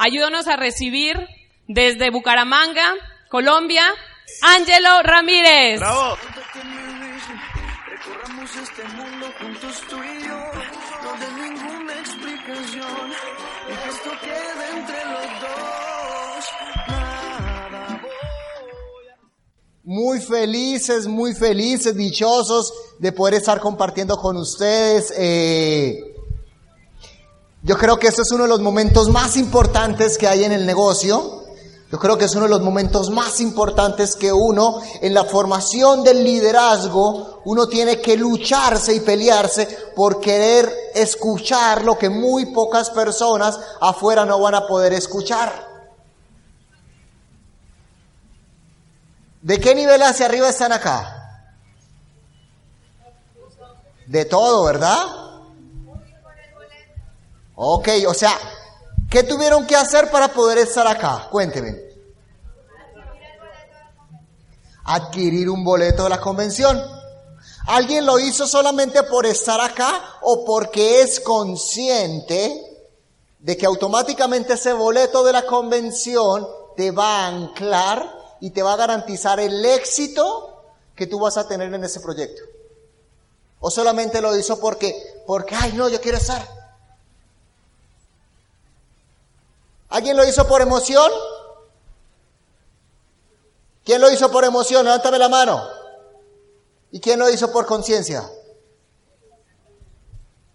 Ayúdanos a recibir desde Bucaramanga, Colombia, Ángelo Ramírez. ¡Bravo! Recorramos este mundo juntos tú y yo, no de ninguna explicación, y que esto quede entre los dos. Nada Muy felices, muy felices, dichosos de poder estar compartiendo con ustedes. eh, yo creo que este es uno de los momentos más importantes que hay en el negocio. Yo creo que es uno de los momentos más importantes que uno en la formación del liderazgo, uno tiene que lucharse y pelearse por querer escuchar lo que muy pocas personas afuera no van a poder escuchar. ¿De qué nivel hacia arriba están acá? De todo, ¿verdad? Ok, o sea, ¿qué tuvieron que hacer para poder estar acá? Cuénteme. Adquirir un boleto de la convención. ¿Alguien lo hizo solamente por estar acá o porque es consciente de que automáticamente ese boleto de la convención te va a anclar y te va a garantizar el éxito que tú vas a tener en ese proyecto? ¿O solamente lo hizo porque, porque, ay, no, yo quiero estar? ¿Alguien lo hizo por emoción? ¿Quién lo hizo por emoción? Levántame la mano. ¿Y quién lo hizo por conciencia?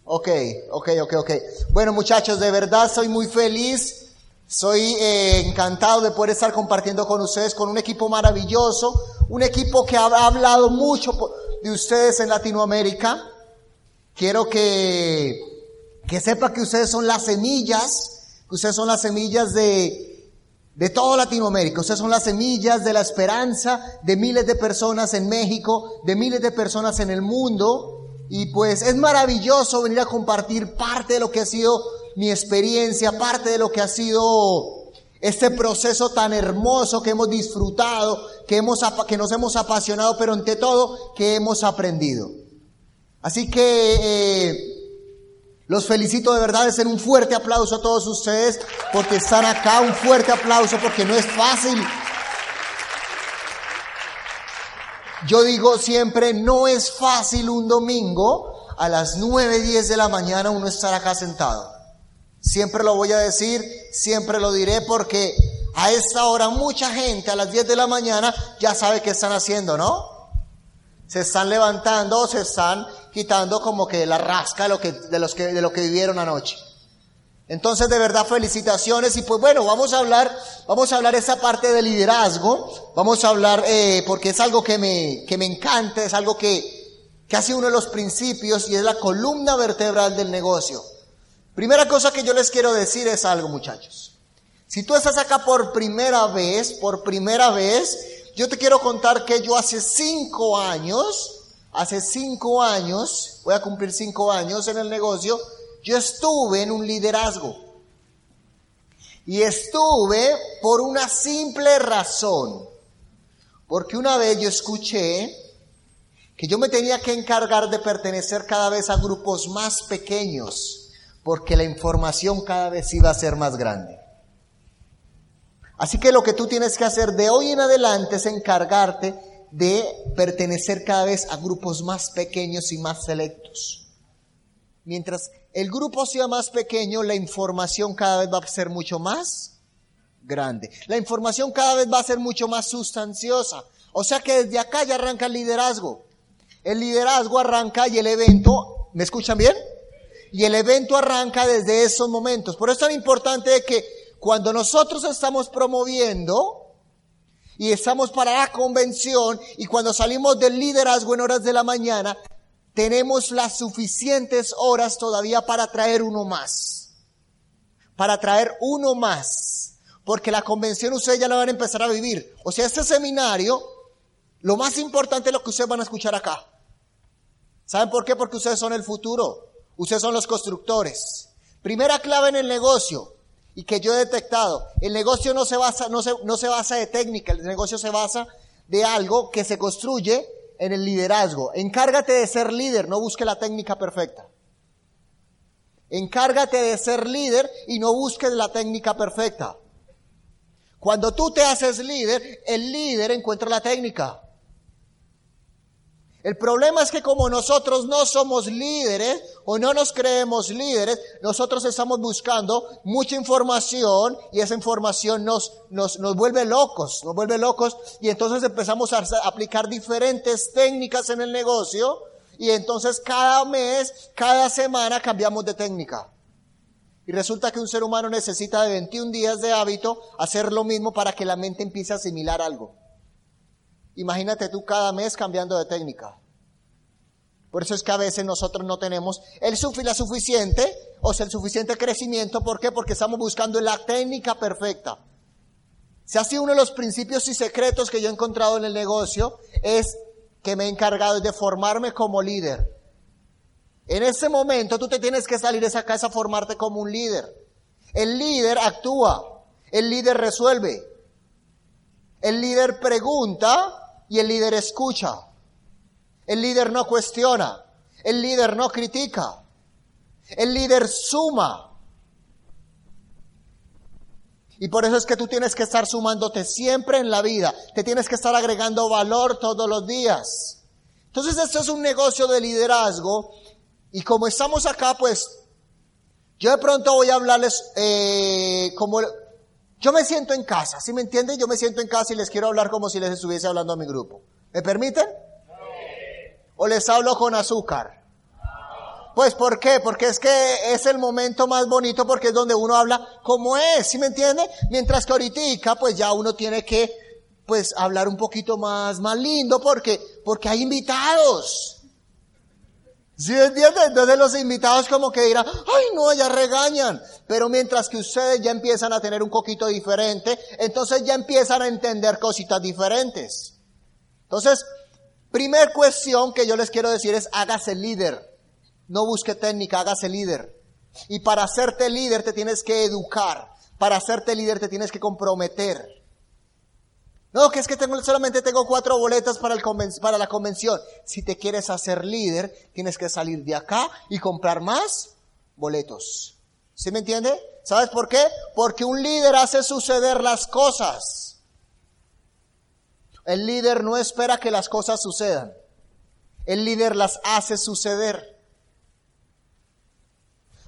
Ok, ok, ok, ok. Bueno muchachos, de verdad soy muy feliz. Soy eh, encantado de poder estar compartiendo con ustedes, con un equipo maravilloso, un equipo que ha hablado mucho de ustedes en Latinoamérica. Quiero que, que sepa que ustedes son las semillas, ustedes son las semillas de, de toda Latinoamérica. Ustedes son las semillas de la esperanza de miles de personas en México, de miles de personas en el mundo. Y pues es maravilloso venir a compartir parte de lo que ha sido mi experiencia, parte de lo que ha sido este proceso tan hermoso que hemos disfrutado, que, hemos, que nos hemos apasionado, pero ante todo que hemos aprendido. Así que eh, los felicito de verdad, es un fuerte aplauso a todos ustedes porque están acá, un fuerte aplauso porque no es fácil. Yo digo siempre, no es fácil un domingo a las 9, 10 de la mañana uno estar acá sentado. Siempre lo voy a decir, siempre lo diré porque a esta hora mucha gente a las 10 de la mañana ya sabe qué están haciendo, ¿no? Se están levantando, se están quitando como que la rasca de lo que, de los que, de lo que vivieron anoche. Entonces, de verdad, felicitaciones. Y pues bueno, vamos a hablar, vamos a hablar esa parte de liderazgo. Vamos a hablar, eh, porque es algo que me, que me encanta, es algo que, que ha sido uno de los principios y es la columna vertebral del negocio. Primera cosa que yo les quiero decir es algo, muchachos. Si tú estás acá por primera vez, por primera vez, yo te quiero contar que yo hace cinco años, hace cinco años, voy a cumplir cinco años en el negocio, yo estuve en un liderazgo. Y estuve por una simple razón. Porque una vez yo escuché que yo me tenía que encargar de pertenecer cada vez a grupos más pequeños, porque la información cada vez iba a ser más grande. Así que lo que tú tienes que hacer de hoy en adelante es encargarte de pertenecer cada vez a grupos más pequeños y más selectos. Mientras el grupo sea más pequeño, la información cada vez va a ser mucho más grande. La información cada vez va a ser mucho más sustanciosa. O sea que desde acá ya arranca el liderazgo. El liderazgo arranca y el evento, ¿me escuchan bien? Y el evento arranca desde esos momentos. Por eso es tan importante que cuando nosotros estamos promoviendo y estamos para la convención y cuando salimos del liderazgo en horas de la mañana, tenemos las suficientes horas todavía para traer uno más. Para traer uno más. Porque la convención ustedes ya la van a empezar a vivir. O sea, este seminario, lo más importante es lo que ustedes van a escuchar acá. ¿Saben por qué? Porque ustedes son el futuro. Ustedes son los constructores. Primera clave en el negocio y que yo he detectado. El negocio no se basa, no se, no se basa de técnica, el negocio se basa de algo que se construye en el liderazgo. Encárgate de ser líder, no busque la técnica perfecta. Encárgate de ser líder y no busques la técnica perfecta. Cuando tú te haces líder, el líder encuentra la técnica. El problema es que como nosotros no somos líderes o no nos creemos líderes, nosotros estamos buscando mucha información y esa información nos, nos, nos vuelve locos, nos vuelve locos y entonces empezamos a aplicar diferentes técnicas en el negocio y entonces cada mes, cada semana cambiamos de técnica. Y resulta que un ser humano necesita de 21 días de hábito hacer lo mismo para que la mente empiece a asimilar algo. Imagínate tú cada mes cambiando de técnica. Por eso es que a veces nosotros no tenemos el la suficiente, o sea, el suficiente crecimiento. ¿Por qué? Porque estamos buscando la técnica perfecta. Si ha sido uno de los principios y secretos que yo he encontrado en el negocio, es que me he encargado de formarme como líder. En ese momento tú te tienes que salir de esa casa a formarte como un líder. El líder actúa, el líder resuelve, el líder pregunta y el líder escucha. El líder no cuestiona, el líder no critica, el líder suma. Y por eso es que tú tienes que estar sumándote siempre en la vida, te tienes que estar agregando valor todos los días. Entonces esto es un negocio de liderazgo y como estamos acá, pues yo de pronto voy a hablarles eh, como yo me siento en casa, ¿sí me entienden? Yo me siento en casa y les quiero hablar como si les estuviese hablando a mi grupo. ¿Me permiten? ¿O les hablo con azúcar? Pues ¿por qué? Porque es que es el momento más bonito porque es donde uno habla como es, ¿sí me entiende? Mientras que ahorita pues ya uno tiene que pues hablar un poquito más, más lindo porque, porque hay invitados. ¿Sí me entiende? Entonces los invitados como que dirán, ay no, ya regañan. Pero mientras que ustedes ya empiezan a tener un poquito diferente, entonces ya empiezan a entender cositas diferentes. Entonces, Primer cuestión que yo les quiero decir es hágase líder. No busque técnica, hágase líder. Y para hacerte líder te tienes que educar. Para hacerte líder te tienes que comprometer. No, que es que solamente tengo cuatro boletas para, el para la convención. Si te quieres hacer líder, tienes que salir de acá y comprar más boletos. ¿Sí me entiende? ¿Sabes por qué? Porque un líder hace suceder las cosas. El líder no espera que las cosas sucedan. El líder las hace suceder.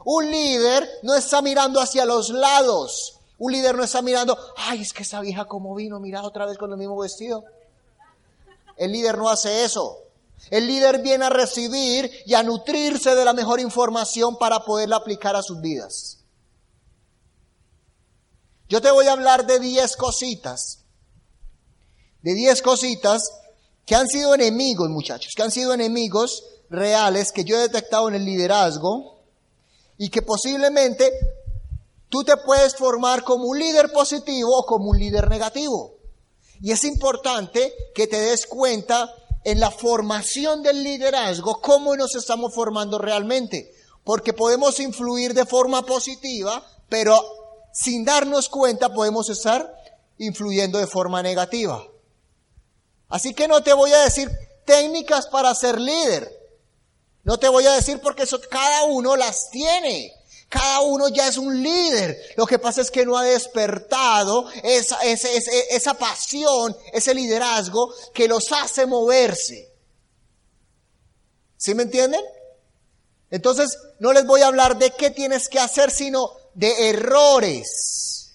Un líder no está mirando hacia los lados. Un líder no está mirando, ay, es que esa vieja como vino, mira otra vez con el mismo vestido. El líder no hace eso. El líder viene a recibir y a nutrirse de la mejor información para poderla aplicar a sus vidas. Yo te voy a hablar de 10 cositas de 10 cositas que han sido enemigos, muchachos, que han sido enemigos reales que yo he detectado en el liderazgo y que posiblemente tú te puedes formar como un líder positivo o como un líder negativo. Y es importante que te des cuenta en la formación del liderazgo cómo nos estamos formando realmente, porque podemos influir de forma positiva, pero sin darnos cuenta podemos estar influyendo de forma negativa. Así que no te voy a decir técnicas para ser líder. No te voy a decir porque eso cada uno las tiene. Cada uno ya es un líder. Lo que pasa es que no ha despertado esa, esa, esa, pasión, ese liderazgo que los hace moverse. ¿Sí me entienden? Entonces, no les voy a hablar de qué tienes que hacer, sino de errores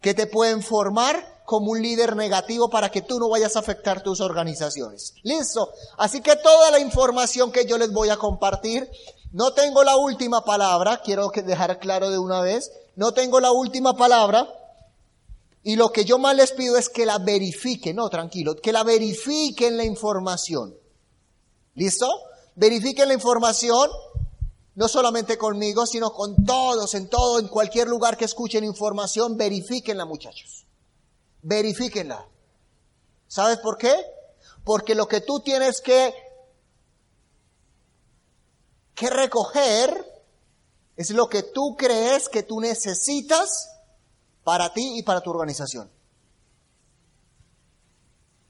que te pueden formar como un líder negativo para que tú no vayas a afectar tus organizaciones. Listo. Así que toda la información que yo les voy a compartir, no tengo la última palabra, quiero dejar claro de una vez, no tengo la última palabra. Y lo que yo más les pido es que la verifiquen, no, tranquilo, que la verifiquen la información. ¿Listo? Verifiquen la información, no solamente conmigo, sino con todos, en todo, en cualquier lugar que escuchen información, verifiquenla muchachos. Verifíquenla. ¿Sabes por qué? Porque lo que tú tienes que, que recoger es lo que tú crees que tú necesitas para ti y para tu organización.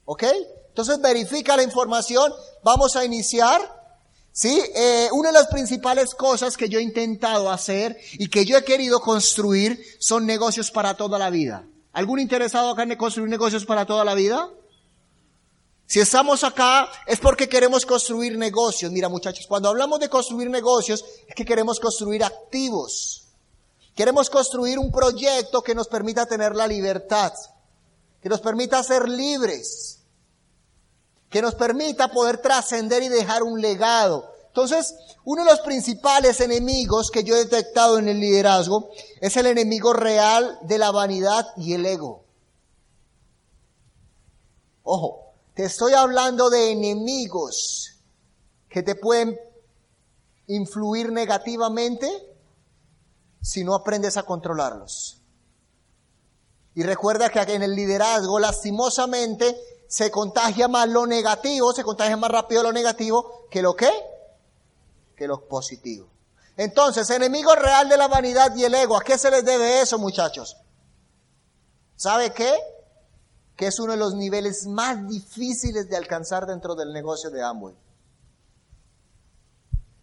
¿Ok? Entonces verifica la información. Vamos a iniciar. ¿Sí? Eh, una de las principales cosas que yo he intentado hacer y que yo he querido construir son negocios para toda la vida. ¿Algún interesado acá en construir negocios para toda la vida? Si estamos acá es porque queremos construir negocios. Mira muchachos, cuando hablamos de construir negocios es que queremos construir activos. Queremos construir un proyecto que nos permita tener la libertad, que nos permita ser libres, que nos permita poder trascender y dejar un legado. Entonces, uno de los principales enemigos que yo he detectado en el liderazgo es el enemigo real de la vanidad y el ego. Ojo, te estoy hablando de enemigos que te pueden influir negativamente si no aprendes a controlarlos. Y recuerda que en el liderazgo, lastimosamente, se contagia más lo negativo, se contagia más rápido lo negativo que lo que, que lo positivo. Entonces, enemigo real de la vanidad y el ego, ¿a qué se les debe eso, muchachos? ¿Sabe qué? Que es uno de los niveles más difíciles de alcanzar dentro del negocio de Amway.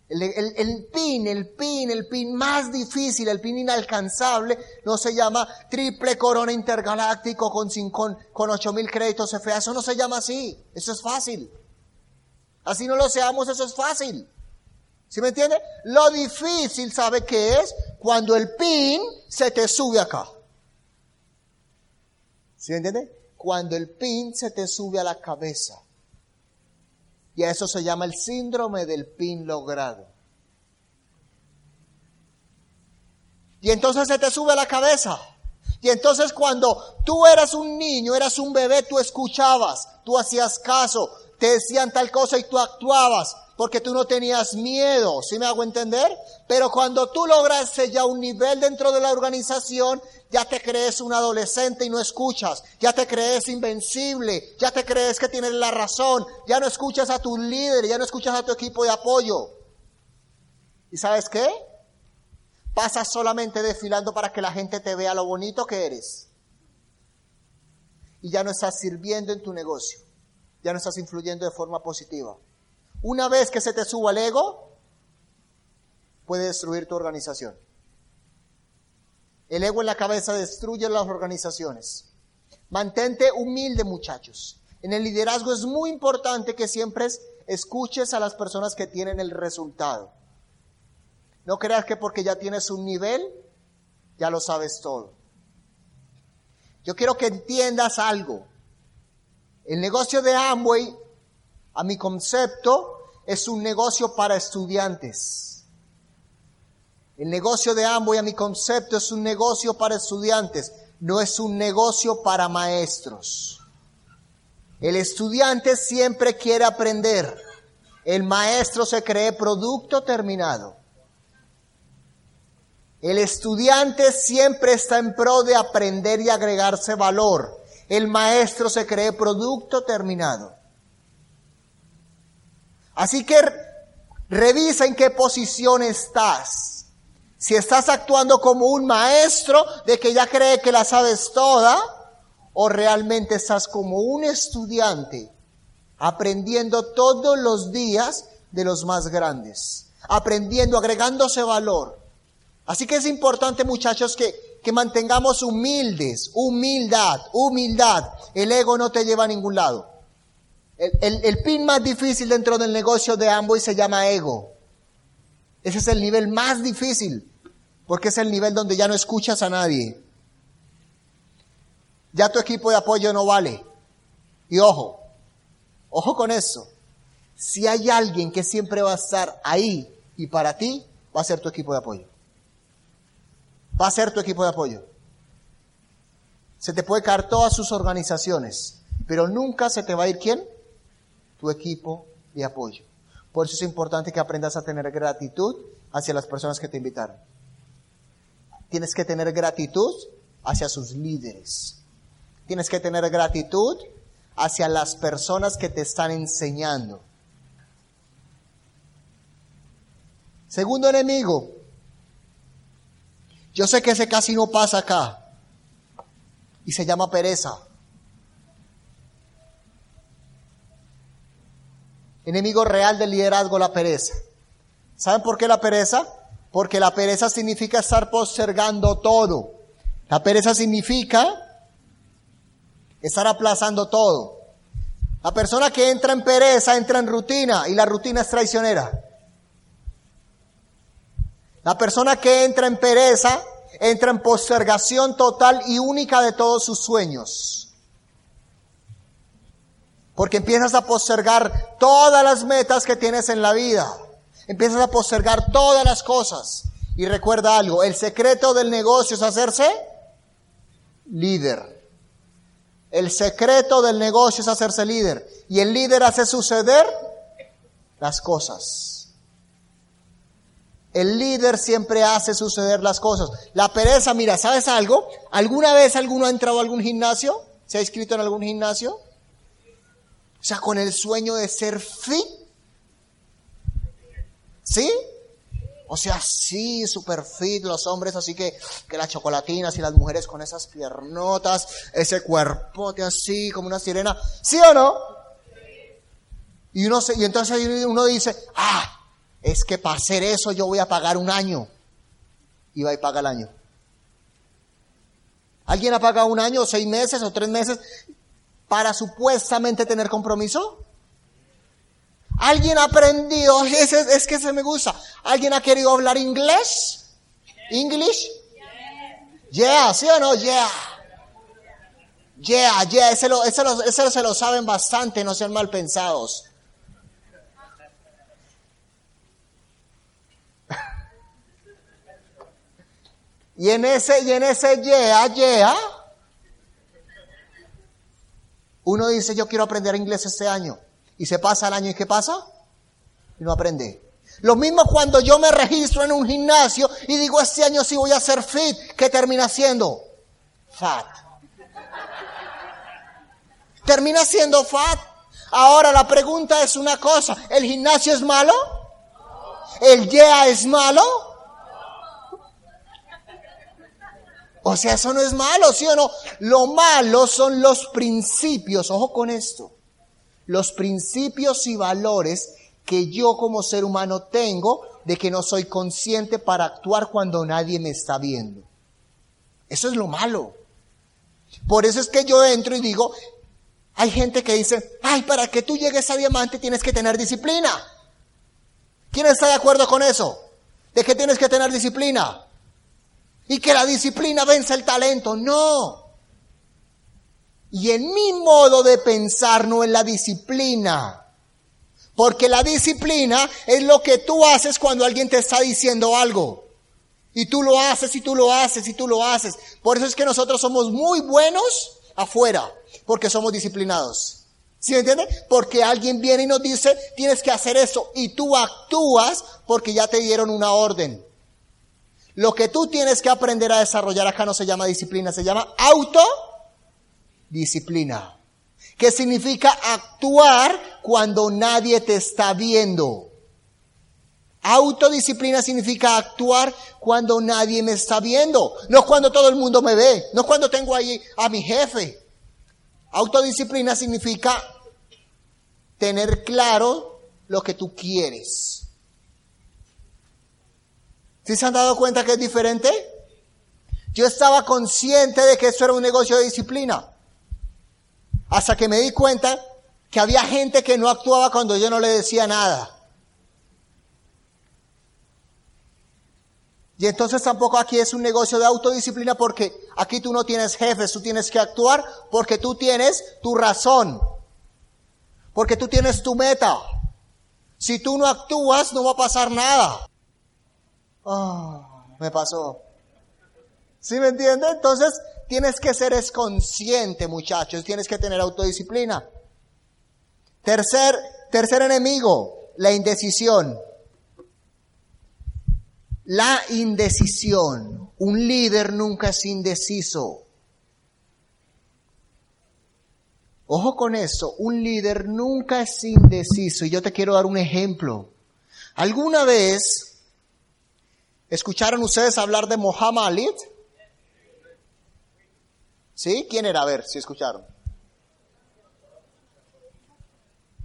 El, pin, el pin, el pin más difícil, el pin inalcanzable, no se llama triple corona intergaláctico con, con, con 8 mil créditos FA. Eso no se llama así. Eso es fácil. Así no lo seamos, eso es fácil. ¿Sí me entiende? Lo difícil, ¿sabe qué es? Cuando el pin se te sube acá. ¿Sí me entiende? Cuando el pin se te sube a la cabeza. Y a eso se llama el síndrome del pin logrado. Y entonces se te sube a la cabeza. Y entonces cuando tú eras un niño, eras un bebé, tú escuchabas, tú hacías caso, te decían tal cosa y tú actuabas porque tú no tenías miedo, ¿sí me hago entender? Pero cuando tú lograste ya un nivel dentro de la organización, ya te crees un adolescente y no escuchas, ya te crees invencible, ya te crees que tienes la razón, ya no escuchas a tu líder, ya no escuchas a tu equipo de apoyo. ¿Y sabes qué? Pasas solamente desfilando para que la gente te vea lo bonito que eres. Y ya no estás sirviendo en tu negocio, ya no estás influyendo de forma positiva. Una vez que se te suba el ego, puede destruir tu organización. El ego en la cabeza destruye las organizaciones. Mantente humilde, muchachos. En el liderazgo es muy importante que siempre escuches a las personas que tienen el resultado. No creas que porque ya tienes un nivel, ya lo sabes todo. Yo quiero que entiendas algo. El negocio de Amway a mi concepto, es un negocio para estudiantes. El negocio de Amway, a mi concepto, es un negocio para estudiantes, no es un negocio para maestros. El estudiante siempre quiere aprender. El maestro se cree producto terminado. El estudiante siempre está en pro de aprender y agregarse valor. El maestro se cree producto terminado. Así que revisa en qué posición estás. Si estás actuando como un maestro de que ya cree que la sabes toda, o realmente estás como un estudiante aprendiendo todos los días de los más grandes, aprendiendo, agregándose valor. Así que es importante, muchachos, que, que mantengamos humildes, humildad, humildad. El ego no te lleva a ningún lado. El, pin más difícil dentro del negocio de Amway se llama ego. Ese es el nivel más difícil, porque es el nivel donde ya no escuchas a nadie. Ya tu equipo de apoyo no vale. Y ojo, ojo con eso. Si hay alguien que siempre va a estar ahí y para ti, va a ser tu equipo de apoyo. Va a ser tu equipo de apoyo. Se te puede caer todas sus organizaciones, pero nunca se te va a ir quién? Tu equipo de apoyo. Por eso es importante que aprendas a tener gratitud hacia las personas que te invitaron. Tienes que tener gratitud hacia sus líderes. Tienes que tener gratitud hacia las personas que te están enseñando. Segundo enemigo. Yo sé que ese casi no pasa acá. Y se llama pereza. Enemigo real del liderazgo, la pereza. ¿Saben por qué la pereza? Porque la pereza significa estar postergando todo. La pereza significa estar aplazando todo. La persona que entra en pereza entra en rutina y la rutina es traicionera. La persona que entra en pereza entra en postergación total y única de todos sus sueños. Porque empiezas a postergar todas las metas que tienes en la vida. Empiezas a postergar todas las cosas. Y recuerda algo, el secreto del negocio es hacerse líder. El secreto del negocio es hacerse líder. Y el líder hace suceder las cosas. El líder siempre hace suceder las cosas. La pereza, mira, ¿sabes algo? ¿Alguna vez alguno ha entrado a algún gimnasio? ¿Se ha inscrito en algún gimnasio? Sea, con el sueño de ser fit. ¿Sí? O sea, sí, super fit los hombres, así que, que las chocolatinas y las mujeres con esas piernotas, ese cuerpote así, como una sirena. ¿Sí o no? Y, uno y entonces uno dice, ah, es que para hacer eso yo voy a pagar un año. Y va y paga el año. ¿Alguien ha pagado un año, seis meses, o tres meses? Para supuestamente tener compromiso? ¿Alguien ha aprendido? Es, es, que se me gusta. ¿Alguien ha querido hablar inglés? ¿English? Yeah, ¿sí o no? Yeah. Yeah, yeah, ese, lo, ese, lo, ese se lo saben bastante, no sean mal pensados. y en ese, y en ese yeah, yeah, uno dice, yo quiero aprender inglés este año. Y se pasa el año y ¿qué pasa? Y no aprende. Lo mismo cuando yo me registro en un gimnasio y digo, este año sí voy a ser fit. ¿Qué termina siendo? Fat. Termina siendo fat. Ahora la pregunta es una cosa. ¿El gimnasio es malo? ¿El yeah es malo? O sea, eso no es malo, ¿sí o no? Lo malo son los principios, ojo con esto, los principios y valores que yo como ser humano tengo de que no soy consciente para actuar cuando nadie me está viendo. Eso es lo malo. Por eso es que yo entro y digo, hay gente que dice, ay, para que tú llegues a diamante tienes que tener disciplina. ¿Quién está de acuerdo con eso? ¿De qué tienes que tener disciplina? Y que la disciplina vence el talento. No. Y en mi modo de pensar no es la disciplina. Porque la disciplina es lo que tú haces cuando alguien te está diciendo algo. Y tú lo haces y tú lo haces y tú lo haces. Por eso es que nosotros somos muy buenos afuera. Porque somos disciplinados. ¿Sí me entiende? Porque alguien viene y nos dice, tienes que hacer eso. Y tú actúas porque ya te dieron una orden. Lo que tú tienes que aprender a desarrollar acá no se llama disciplina, se llama autodisciplina. Que significa actuar cuando nadie te está viendo. Autodisciplina significa actuar cuando nadie me está viendo. No cuando todo el mundo me ve. No cuando tengo ahí a mi jefe. Autodisciplina significa tener claro lo que tú quieres. ¿Sí se han dado cuenta que es diferente? Yo estaba consciente de que esto era un negocio de disciplina. Hasta que me di cuenta que había gente que no actuaba cuando yo no le decía nada. Y entonces tampoco aquí es un negocio de autodisciplina porque aquí tú no tienes jefes, tú tienes que actuar porque tú tienes tu razón, porque tú tienes tu meta. Si tú no actúas no va a pasar nada. Oh, me pasó. ¿Sí me entiende? Entonces, tienes que ser consciente, muchachos. Tienes que tener autodisciplina. Tercer, tercer enemigo, la indecisión. La indecisión. Un líder nunca es indeciso. Ojo con eso, un líder nunca es indeciso. Y yo te quiero dar un ejemplo. ¿Alguna vez ¿Escucharon ustedes hablar de Muhammad Ali? ¿Sí? ¿Quién era? A ver, si escucharon.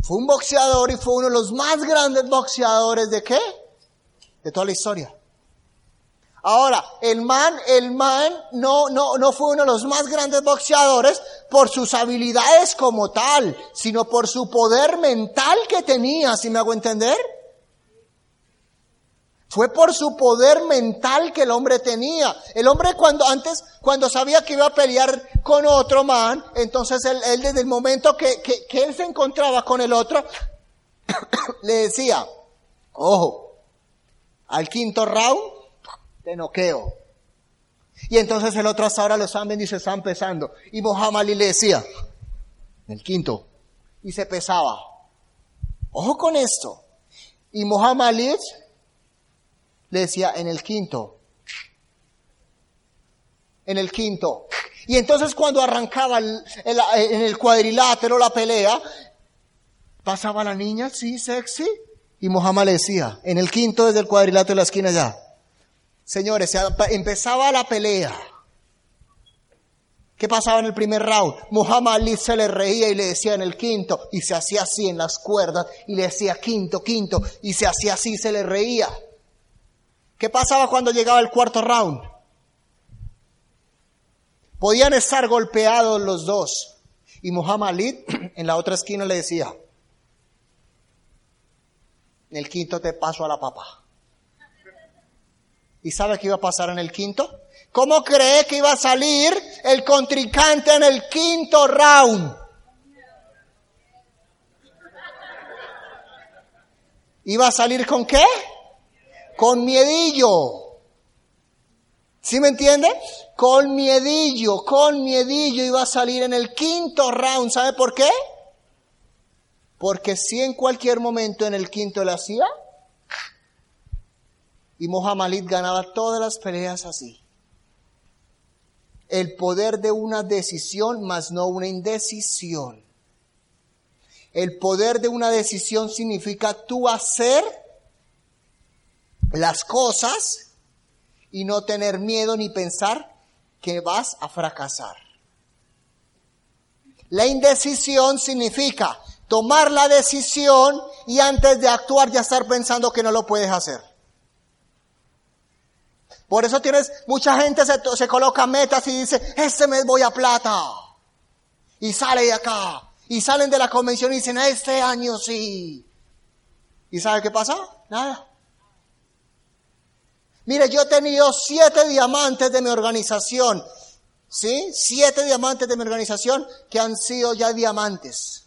Fue un boxeador y fue uno de los más grandes boxeadores de qué? De toda la historia. Ahora, el man, el man no, no, no fue uno de los más grandes boxeadores por sus habilidades como tal, sino por su poder mental que tenía, si me hago entender? Fue por su poder mental que el hombre tenía. El hombre cuando antes, cuando sabía que iba a pelear con otro man, entonces él, desde el momento que, que, él se encontraba con el otro, le decía, ojo, al quinto round, te noqueo. Y entonces el otro hasta ahora lo están y se está empezando. Y Mohamed Ali le decía, el quinto, y se pesaba. Ojo con esto. Y Mohamed Ali le decía, en el quinto, en el quinto. Y entonces cuando arrancaba en el cuadrilátero la pelea, pasaba la niña, sí, sexy, y Mohamed le decía, en el quinto desde el cuadrilátero de la esquina ya. Señores, empezaba la pelea. ¿Qué pasaba en el primer round? Muhammad Ali se le reía y le decía en el quinto, y se hacía así en las cuerdas, y le decía quinto, quinto, y se hacía así, se le reía. ¿Qué pasaba cuando llegaba el cuarto round? Podían estar golpeados los dos. Y Muhammad Ali en la otra esquina le decía, en el quinto te paso a la papa. ¿Y sabe qué iba a pasar en el quinto? ¿Cómo cree que iba a salir el contrincante en el quinto round? ¿Iba a salir con qué? Con miedillo. ¿Sí me entiende? Con miedillo, con miedillo iba a salir en el quinto round. ¿Sabe por qué? Porque si en cualquier momento en el quinto le hacía, y Mohamed ganaba todas las peleas así. El poder de una decisión, más no una indecisión. El poder de una decisión significa tú hacer las cosas y no tener miedo ni pensar que vas a fracasar. La indecisión significa tomar la decisión y antes de actuar ya estar pensando que no lo puedes hacer. Por eso tienes, mucha gente se, se coloca metas y dice, este mes voy a plata. Y sale de acá. Y salen de la convención y dicen, este año sí. ¿Y sabe qué pasa? Nada. Mire, yo he tenido siete diamantes de mi organización. ¿Sí? Siete diamantes de mi organización que han sido ya diamantes.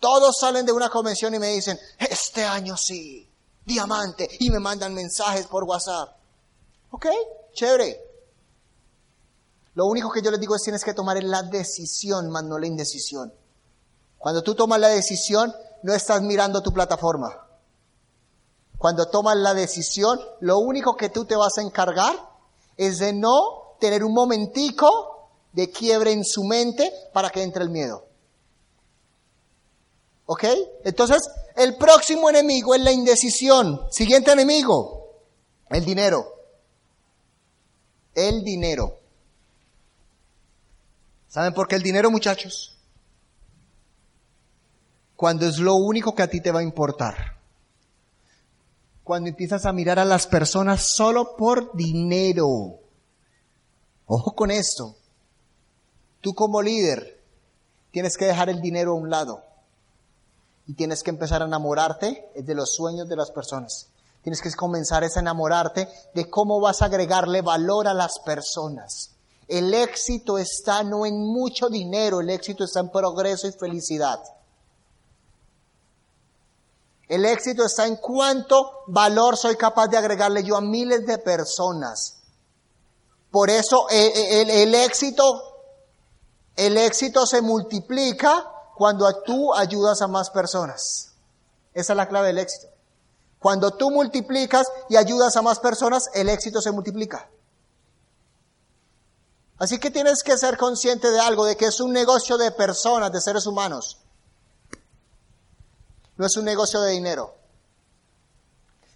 Todos salen de una convención y me dicen, este año sí, diamante. Y me mandan mensajes por WhatsApp. Ok, chévere. Lo único que yo les digo es tienes que tomar la decisión, más no la indecisión. Cuando tú tomas la decisión, no estás mirando tu plataforma. Cuando tomas la decisión, lo único que tú te vas a encargar es de no tener un momentico de quiebre en su mente para que entre el miedo. ¿Ok? Entonces, el próximo enemigo es la indecisión. Siguiente enemigo, el dinero. El dinero. ¿Saben por qué el dinero, muchachos? Cuando es lo único que a ti te va a importar. Cuando empiezas a mirar a las personas solo por dinero. Ojo con esto. Tú como líder tienes que dejar el dinero a un lado. Y tienes que empezar a enamorarte de los sueños de las personas. Tienes que comenzar a enamorarte de cómo vas a agregarle valor a las personas. El éxito está no en mucho dinero, el éxito está en progreso y felicidad. El éxito está en cuánto valor soy capaz de agregarle yo a miles de personas. Por eso el, el, el éxito, el éxito se multiplica cuando tú ayudas a más personas. Esa es la clave del éxito. Cuando tú multiplicas y ayudas a más personas, el éxito se multiplica. Así que tienes que ser consciente de algo, de que es un negocio de personas, de seres humanos. No es un negocio de dinero.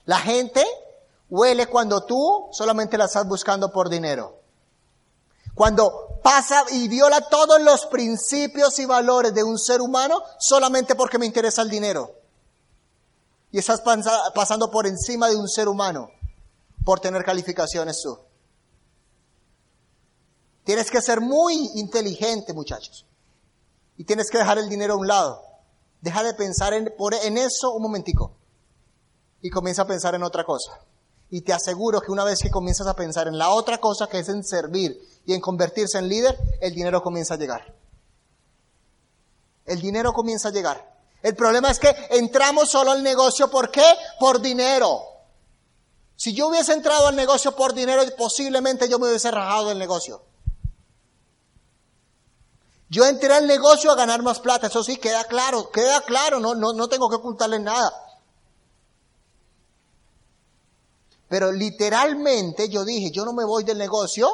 La gente huele cuando tú solamente la estás buscando por dinero. Cuando pasa y viola todos los principios y valores de un ser humano solamente porque me interesa el dinero. Y estás pasando por encima de un ser humano por tener calificaciones tú. Tienes que ser muy inteligente, muchachos. Y tienes que dejar el dinero a un lado. Deja de pensar en, eso un momentico. Y comienza a pensar en otra cosa. Y te aseguro que una vez que comienzas a pensar en la otra cosa que es en servir y en convertirse en líder, el dinero comienza a llegar. El dinero comienza a llegar. El problema es que entramos solo al negocio, ¿por qué? Por dinero. Si yo hubiese entrado al negocio por dinero, posiblemente yo me hubiese rajado del negocio. Yo entré al negocio a ganar más plata, eso sí, queda claro, queda claro, no, no, no tengo que ocultarles nada. Pero literalmente yo dije, yo no me voy del negocio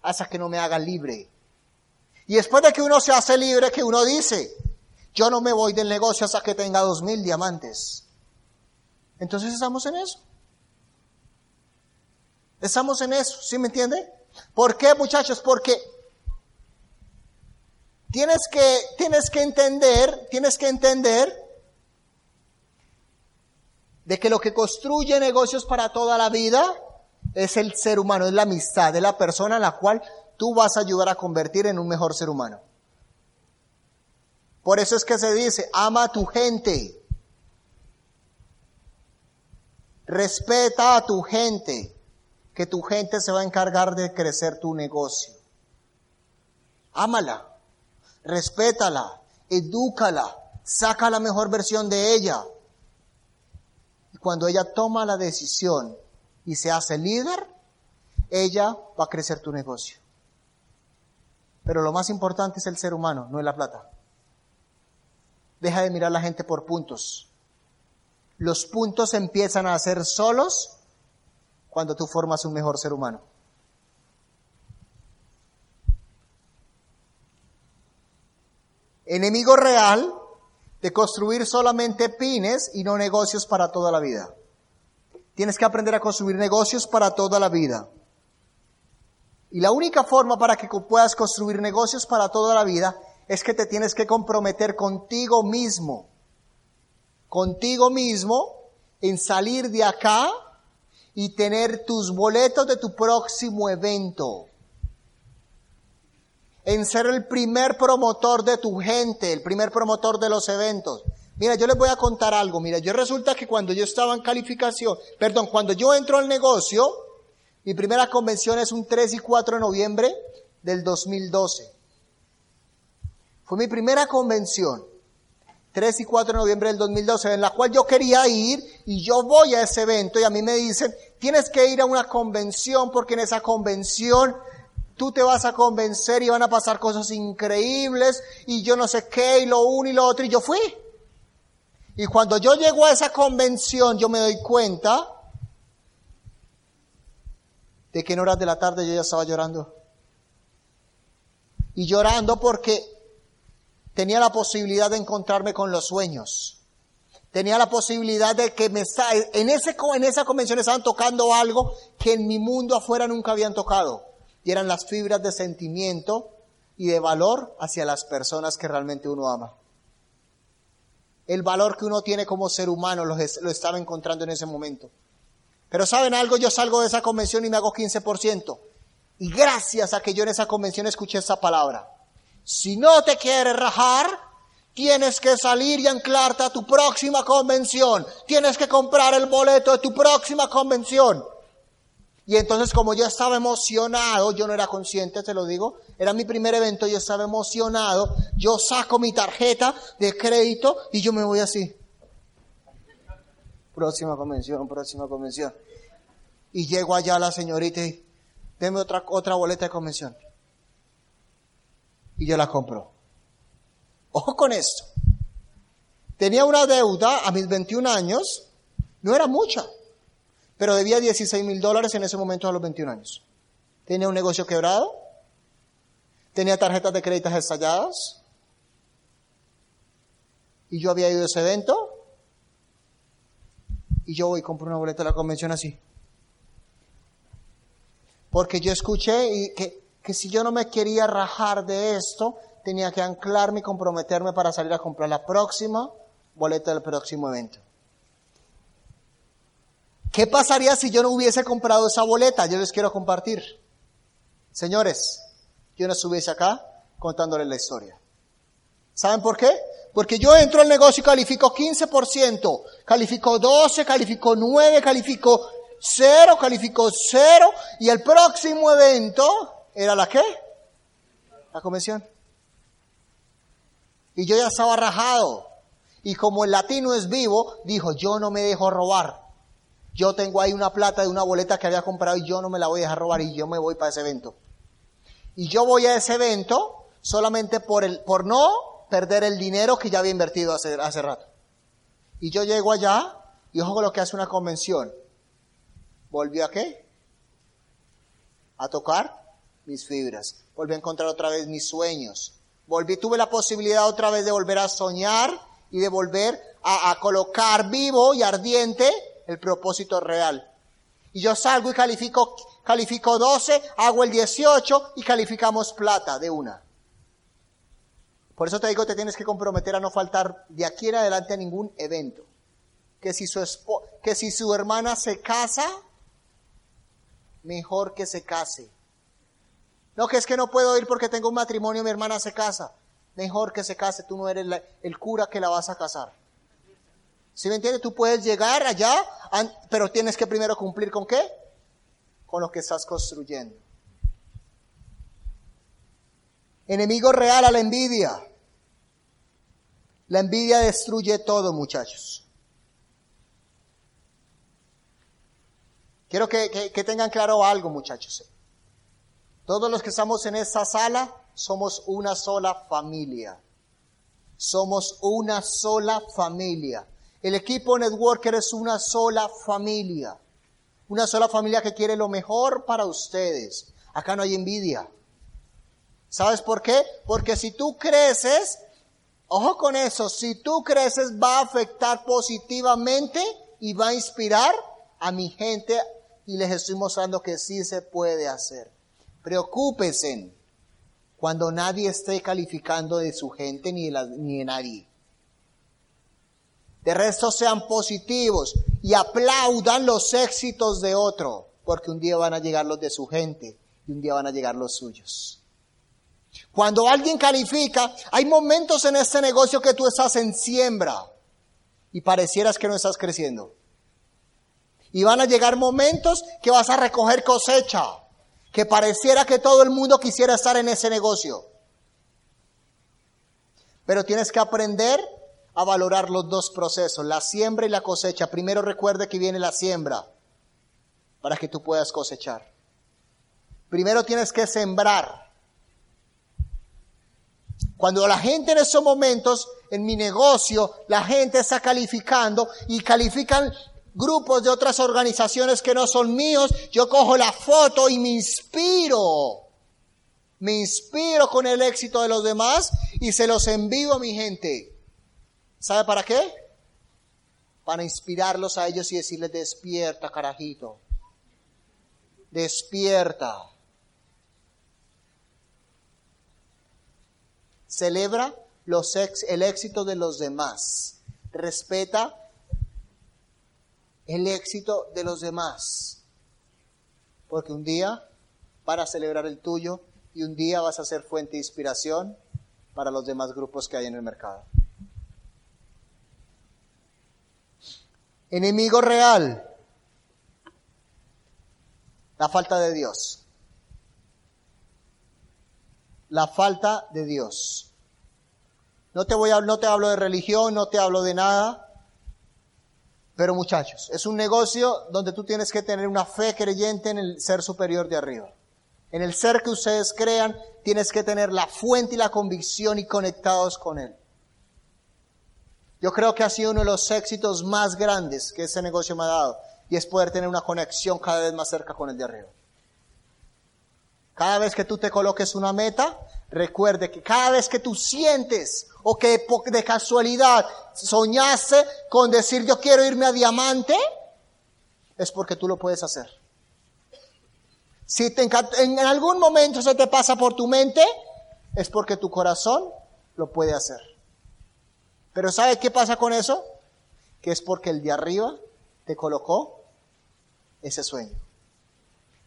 hasta que no me haga libre. Y después de que uno se hace libre, que uno dice, yo no me voy del negocio hasta que tenga dos mil diamantes. Entonces estamos en eso. Estamos en eso, ¿sí me entiende? ¿Por qué, muchachos? Porque tienes que, tienes que entender, tienes que entender de que lo que construye negocios para toda la vida es el ser humano, es la amistad, es la persona a la cual tú vas a ayudar a convertir en un mejor ser humano. Por eso es que se dice, ama a tu gente, respeta a tu gente, que tu gente se va a encargar de crecer tu negocio. Ámala, respétala, edúcala, saca la mejor versión de ella. Y cuando ella toma la decisión y se hace líder, ella va a crecer tu negocio. Pero lo más importante es el ser humano, no es la plata. Deja de mirar a la gente por puntos. Los puntos empiezan a ser solos cuando tú formas un mejor ser humano. Enemigo real de construir solamente pines y no negocios para toda la vida. Tienes que aprender a construir negocios para toda la vida. Y la única forma para que puedas construir negocios para toda la vida es que te tienes que comprometer contigo mismo, contigo mismo, en salir de acá y tener tus boletos de tu próximo evento, en ser el primer promotor de tu gente, el primer promotor de los eventos. Mira, yo les voy a contar algo. Mira, yo resulta que cuando yo estaba en calificación, perdón, cuando yo entro al negocio, mi primera convención es un 3 y 4 de noviembre del 2012. Fue mi primera convención, 3 y 4 de noviembre del 2012, en la cual yo quería ir y yo voy a ese evento y a mí me dicen, tienes que ir a una convención porque en esa convención tú te vas a convencer y van a pasar cosas increíbles y yo no sé qué y lo uno y lo otro y yo fui. Y cuando yo llego a esa convención yo me doy cuenta de que en horas de la tarde yo ya estaba llorando. Y llorando porque tenía la posibilidad de encontrarme con los sueños. Tenía la posibilidad de que me en, ese, en esa convención estaban tocando algo que en mi mundo afuera nunca habían tocado. Eran las fibras de sentimiento y de valor hacia las personas que realmente uno ama. El valor que uno tiene como ser humano lo, lo estaba encontrando en ese momento. Pero saben algo, yo salgo de esa convención y me hago 15%. Y gracias a que yo en esa convención escuché esa palabra. Si no te quieres rajar, tienes que salir y anclarte a tu próxima convención. Tienes que comprar el boleto de tu próxima convención. Y entonces como yo estaba emocionado, yo no era consciente, te lo digo, era mi primer evento, yo estaba emocionado, yo saco mi tarjeta de crédito y yo me voy así. Próxima convención, próxima convención. Y llego allá la señorita y deme otra, otra boleta de convención. Y yo la compro. Ojo con esto. Tenía una deuda a mis 21 años, no era mucha, pero debía 16 mil dólares en ese momento a los 21 años. Tenía un negocio quebrado, tenía tarjetas de créditos estalladas, y yo había ido a ese evento, y yo voy y compro una boleta de la convención así. Porque yo escuché y que, que si yo no me quería rajar de esto, tenía que anclarme y comprometerme para salir a comprar la próxima boleta del próximo evento. ¿Qué pasaría si yo no hubiese comprado esa boleta? Yo les quiero compartir. Señores, yo no estuviese acá contándoles la historia. ¿Saben por qué? Porque yo entro al negocio y califico 15%, califico 12, califico 9, califico 0, califico 0 y el próximo evento era la qué? La convención. Y yo ya estaba rajado. Y como el latino es vivo, dijo, yo no me dejo robar. Yo tengo ahí una plata de una boleta que había comprado y yo no me la voy a dejar robar y yo me voy para ese evento. Y yo voy a ese evento solamente por, el, por no perder el dinero que ya había invertido hace, hace rato. Y yo llego allá y ojo con lo que hace una convención. ¿Volvió a qué? A tocar mis fibras. Volví a encontrar otra vez mis sueños. Volví, tuve la posibilidad otra vez de volver a soñar y de volver a, a colocar vivo y ardiente el propósito real. Y yo salgo y califico, califico 12, hago el 18 y calificamos plata de una. Por eso te digo, te tienes que comprometer a no faltar de aquí en adelante a ningún evento. Que si su, que si su hermana se casa, mejor que se case. No, que es que no puedo ir porque tengo un matrimonio, mi hermana se casa. Mejor que se case, tú no eres el cura que la vas a casar. ¿Sí me entiendes? Tú puedes llegar allá, pero tienes que primero cumplir con qué? Con lo que estás construyendo. Enemigo real a la envidia. La envidia destruye todo, muchachos. Quiero que, que, tengan claro algo, muchachos. Todos los que estamos en esta sala somos una sola familia. Somos una sola familia. El equipo Networker es una sola familia. Una sola familia que quiere lo mejor para ustedes. Acá no hay envidia. ¿Sabes por qué? Porque si tú creces, ojo con eso, si tú creces va a afectar positivamente y va a inspirar a mi gente y les estoy mostrando que sí se puede hacer. Preocúpense cuando nadie esté calificando de su gente ni de, ni de nadie. De resto sean positivos y aplaudan los éxitos de otro, porque un día van a llegar los de su gente y un día van a llegar los suyos. Cuando alguien califica, hay momentos en este negocio que tú estás en siembra y parecieras que no estás creciendo. Y van a llegar momentos que vas a recoger cosecha, que pareciera que todo el mundo quisiera estar en ese negocio. Pero tienes que aprender a valorar los dos procesos, la siembra y la cosecha. Primero recuerde que viene la siembra para que tú puedas cosechar. Primero tienes que sembrar. Cuando la gente en esos momentos, en mi negocio, la gente está calificando y califican grupos de otras organizaciones que no son míos, yo cojo la foto y me inspiro. Me inspiro con el éxito de los demás y se los envío a mi gente. ¿Sabe para qué? Para inspirarlos a ellos y decirles, despierta, carajito. Despierta. Celebra los ex, el éxito de los demás. Respeta el éxito de los demás. Porque un día van a celebrar el tuyo y un día vas a ser fuente de inspiración para los demás grupos que hay en el mercado. Enemigo real. La falta de Dios. La falta de Dios. No te voy a, no te hablo de religión, no te hablo de nada. Pero muchachos, es un negocio donde tú tienes que tener una fe creyente en el ser superior de arriba. En el ser que ustedes crean, tienes que tener la fuente y la convicción y conectados con él. Yo creo que ha sido uno de los éxitos más grandes que ese negocio me ha dado y es poder tener una conexión cada vez más cerca con el de arriba. Cada vez que tú te coloques una meta, recuerde que cada vez que tú sientes o que de casualidad soñaste con decir yo quiero irme a diamante, es porque tú lo puedes hacer. Si te en algún momento se te pasa por tu mente, es porque tu corazón lo puede hacer. Pero ¿sabe qué pasa con eso? Que es porque el de arriba te colocó ese sueño.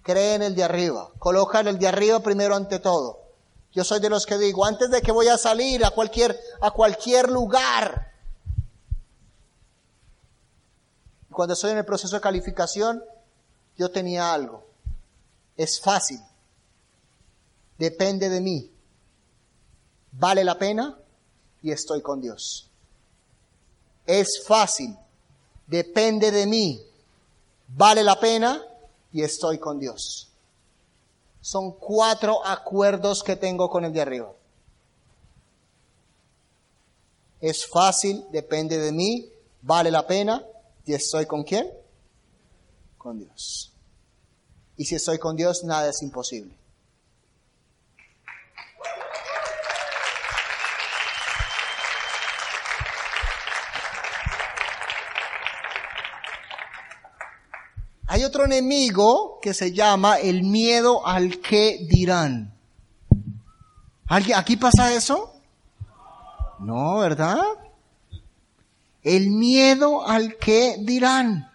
Cree en el de arriba. Coloca en el de arriba primero ante todo. Yo soy de los que digo, antes de que voy a salir a cualquier, a cualquier lugar, cuando estoy en el proceso de calificación, yo tenía algo. Es fácil. Depende de mí. Vale la pena y estoy con Dios. Es fácil. Depende de mí. Vale la pena y estoy con Dios. Son cuatro acuerdos que tengo con el de arriba. Es fácil, depende de mí, vale la pena y estoy con quién? Con Dios. Y si estoy con Dios, nada es imposible. Hay otro enemigo que se llama el miedo al que dirán. ¿Alguien, ¿Aquí pasa eso? No, ¿verdad? El miedo al que dirán.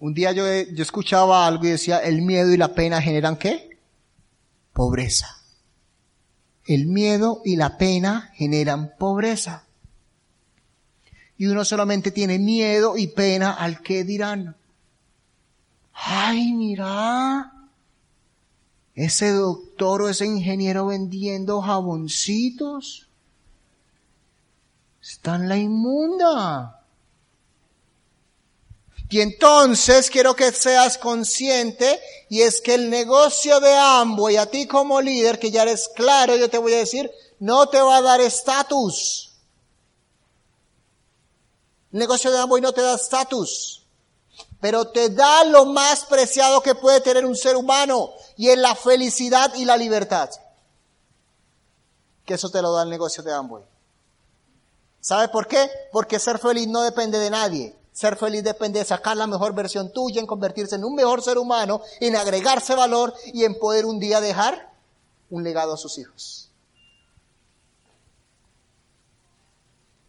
Un día yo, yo escuchaba algo y decía, el miedo y la pena generan qué? Pobreza. El miedo y la pena generan pobreza. Y uno solamente tiene miedo y pena al que dirán. Ay, mira, ese doctor o ese ingeniero vendiendo jaboncitos. Está en la inmunda. Y entonces quiero que seas consciente y es que el negocio de Amway a ti como líder, que ya eres claro, yo te voy a decir, no te va a dar estatus. El negocio de Amway no te da estatus, pero te da lo más preciado que puede tener un ser humano y es la felicidad y la libertad. Que eso te lo da el negocio de Amway. ¿Sabe por qué? Porque ser feliz no depende de nadie. Ser feliz depende de sacar la mejor versión tuya, en convertirse en un mejor ser humano, en agregarse valor y en poder un día dejar un legado a sus hijos.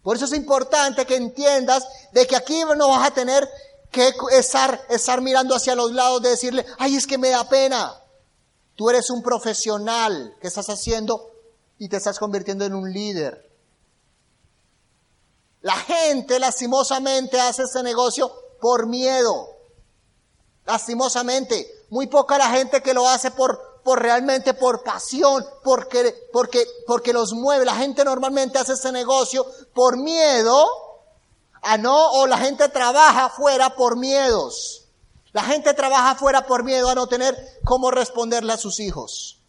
Por eso es importante que entiendas de que aquí no vas a tener que estar, estar mirando hacia los lados de decirle, ay, es que me da pena. Tú eres un profesional que estás haciendo y te estás convirtiendo en un líder. La gente lastimosamente hace ese negocio por miedo. Lastimosamente. Muy poca la gente que lo hace por, realmente por pasión, porque, porque, porque los mueve. La gente normalmente hace ese negocio por miedo a no, o la gente trabaja afuera por miedos. La gente trabaja afuera por miedo a no tener cómo responderle a sus hijos.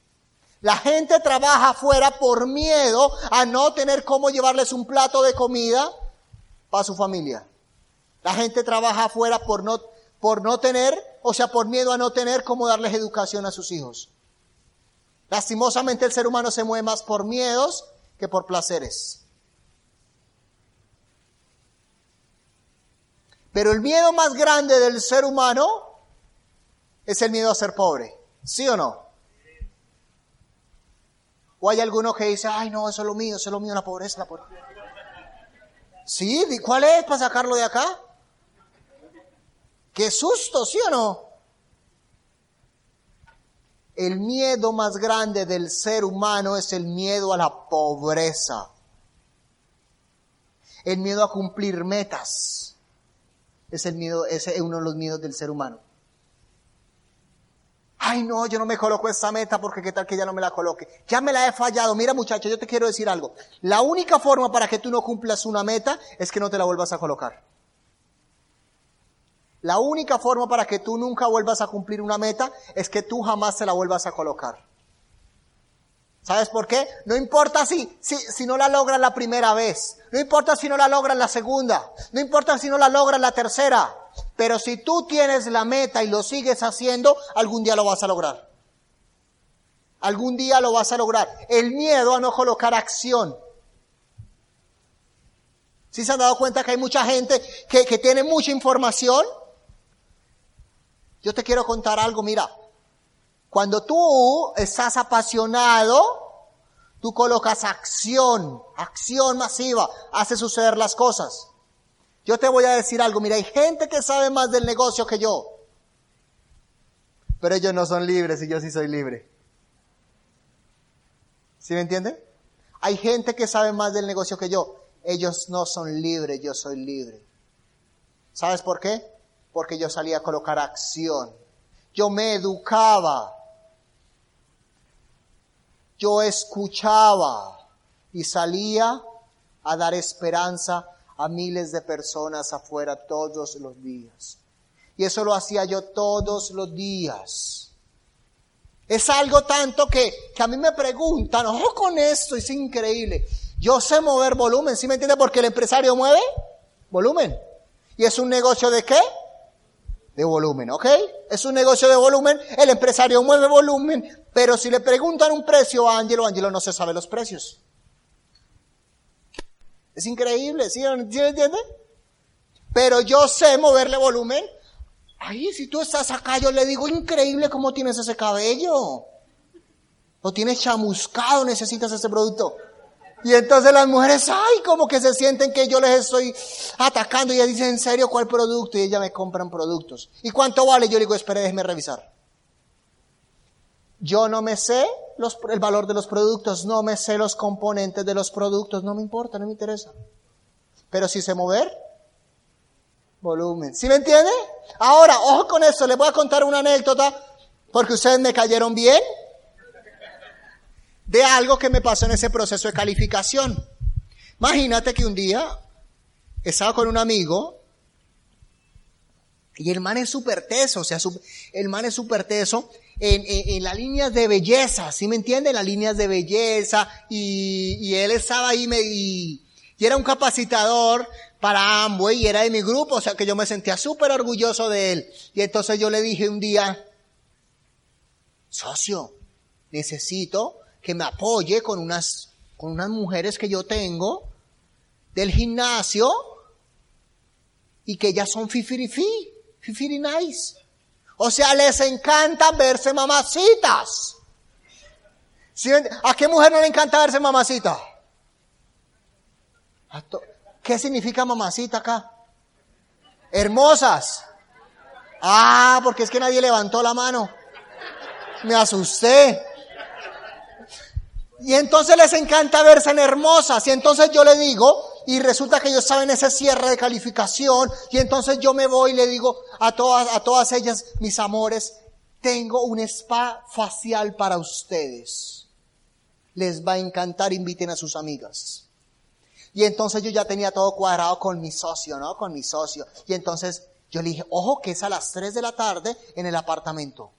La gente trabaja afuera por miedo a no tener cómo llevarles un plato de comida para su familia. La gente trabaja afuera por no, por no tener, o sea, por miedo a no tener cómo darles educación a sus hijos. Lastimosamente el ser humano se mueve más por miedos que por placeres. Pero el miedo más grande del ser humano es el miedo a ser pobre. ¿Sí o no? O hay alguno que dice, ay no, eso es lo mío, eso es lo mío, la pobreza, la pobreza. Sí, ¿cuál es para sacarlo de acá? Qué susto, ¿sí o no? El miedo más grande del ser humano es el miedo a la pobreza. El miedo a cumplir metas. Es el miedo, ese es uno de los miedos del ser humano. Ay, no, yo no me coloco esa meta porque qué tal que ya no me la coloque. Ya me la he fallado. Mira, muchacho, yo te quiero decir algo. La única forma para que tú no cumplas una meta es que no te la vuelvas a colocar. La única forma para que tú nunca vuelvas a cumplir una meta es que tú jamás te la vuelvas a colocar. ¿Sabes por qué? No importa si, si, si no la logras la primera vez. No importa si no la logras la segunda. No importa si no la logras la tercera. Pero si tú tienes la meta y lo sigues haciendo, algún día lo vas a lograr. Algún día lo vas a lograr. El miedo a no colocar acción. ¿Sí se han dado cuenta que hay mucha gente que, que tiene mucha información? Yo te quiero contar algo, mira. Cuando tú estás apasionado, tú colocas acción, acción masiva, hace suceder las cosas. Yo te voy a decir algo, mira, hay gente que sabe más del negocio que yo, pero ellos no son libres y yo sí soy libre. ¿Sí me entienden? Hay gente que sabe más del negocio que yo, ellos no son libres, yo soy libre. ¿Sabes por qué? Porque yo salía a colocar acción. Yo me educaba. Yo escuchaba y salía a dar esperanza a miles de personas afuera todos los días. Y eso lo hacía yo todos los días. Es algo tanto que, que a mí me preguntan, ojo con esto, es increíble. Yo sé mover volumen, ¿sí me entiende? Porque el empresario mueve volumen. ¿Y es un negocio de qué? De volumen, ¿ok? Es un negocio de volumen, el empresario mueve volumen, pero si le preguntan un precio a Ángelo, Ángelo no se sabe los precios. Es increíble, ¿sí, ¿Sí entiende? Pero yo sé moverle volumen. Ay, si tú estás acá, yo le digo, increíble cómo tienes ese cabello. Lo tienes chamuscado, necesitas ese producto. Y entonces las mujeres, ay, como que se sienten que yo les estoy atacando. Y ella dice, ¿en serio cuál producto? Y ella me compran productos. ¿Y cuánto vale? Yo le digo, espere, déjeme revisar. Yo no me sé los, el valor de los productos, no me sé los componentes de los productos, no me importa, no me interesa. Pero si sé mover, volumen. ¿Sí me entiende? Ahora, ojo con eso, les voy a contar una anécdota, porque ustedes me cayeron bien de algo que me pasó en ese proceso de calificación. Imagínate que un día estaba con un amigo y el man es súper teso, o sea, el man es súper teso en, en, las líneas de belleza, ¿sí me entienden? Las líneas de belleza y, y él estaba ahí y, y era un capacitador para Amway y era de mi grupo, o sea que yo me sentía súper orgulloso de él. Y entonces yo le dije un día, socio, necesito que me apoye con unas, con unas mujeres que yo tengo del gimnasio y que ellas son fifirifi, fifiri. O sea, les encanta verse mamacitas. ¿A qué mujer no le encanta verse mamacita? ¿Qué significa mamacita acá? Hermosas. Ah, porque es que nadie levantó la mano. Me asusté. Y entonces les encanta verse en hermosas. Y entonces yo le digo, y resulta que ellos saben ese cierre de calificación. Y entonces yo me voy y le digo a todas, a todas ellas, mis amores, tengo un spa facial para ustedes. Les va a encantar, inviten a sus amigas. Y entonces yo ya tenía todo cuadrado con mi socio, ¿no? Con mi socio. Y entonces yo le dije, ojo que es a las 3 de la tarde en el apartamento.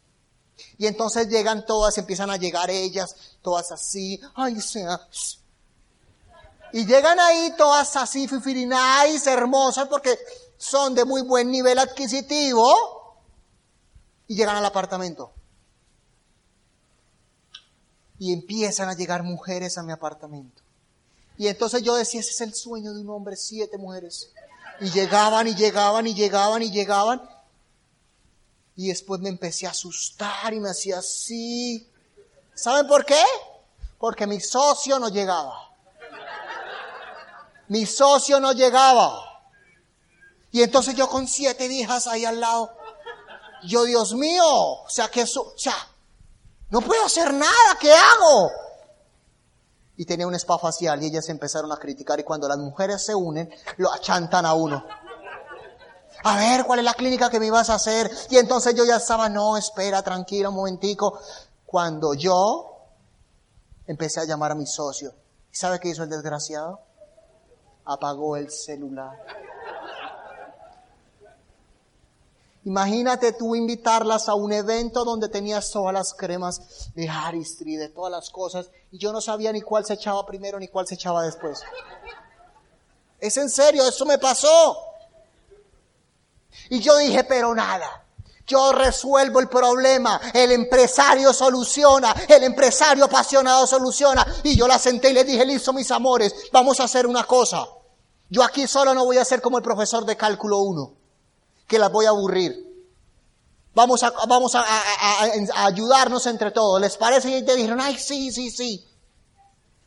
Y entonces llegan todas, empiezan a llegar ellas, todas así, ay, sea. Y llegan ahí todas así, fifirinais, hermosas, porque son de muy buen nivel adquisitivo. Y llegan al apartamento. Y empiezan a llegar mujeres a mi apartamento. Y entonces yo decía, ese es el sueño de un hombre, siete mujeres. Y llegaban y llegaban y llegaban y llegaban. Y después me empecé a asustar y me hacía así. ¿Saben por qué? Porque mi socio no llegaba. Mi socio no llegaba. Y entonces yo con siete hijas ahí al lado. Yo, Dios mío, o sea, que eso, o sea, no puedo hacer nada, ¿qué hago? Y tenía un spa facial y ellas empezaron a criticar y cuando las mujeres se unen, lo achantan a uno a ver cuál es la clínica que me ibas a hacer. Y entonces yo ya estaba, no, espera, tranquilo, un momentico. Cuando yo empecé a llamar a mi socio, ¿y sabe qué hizo el desgraciado? Apagó el celular. Imagínate tú invitarlas a un evento donde tenías todas las cremas de Haristry, de todas las cosas, y yo no sabía ni cuál se echaba primero ni cuál se echaba después. Es en serio, eso me pasó. Y yo dije, pero nada. Yo resuelvo el problema, el empresario soluciona, el empresario apasionado soluciona. Y yo la senté y le dije, listo mis amores, vamos a hacer una cosa. Yo aquí solo no voy a ser como el profesor de cálculo 1, que las voy a aburrir. Vamos a, vamos a, a- a- ayudarnos entre todos. ¿Les parece? Y te dijeron, ay, sí, sí, sí.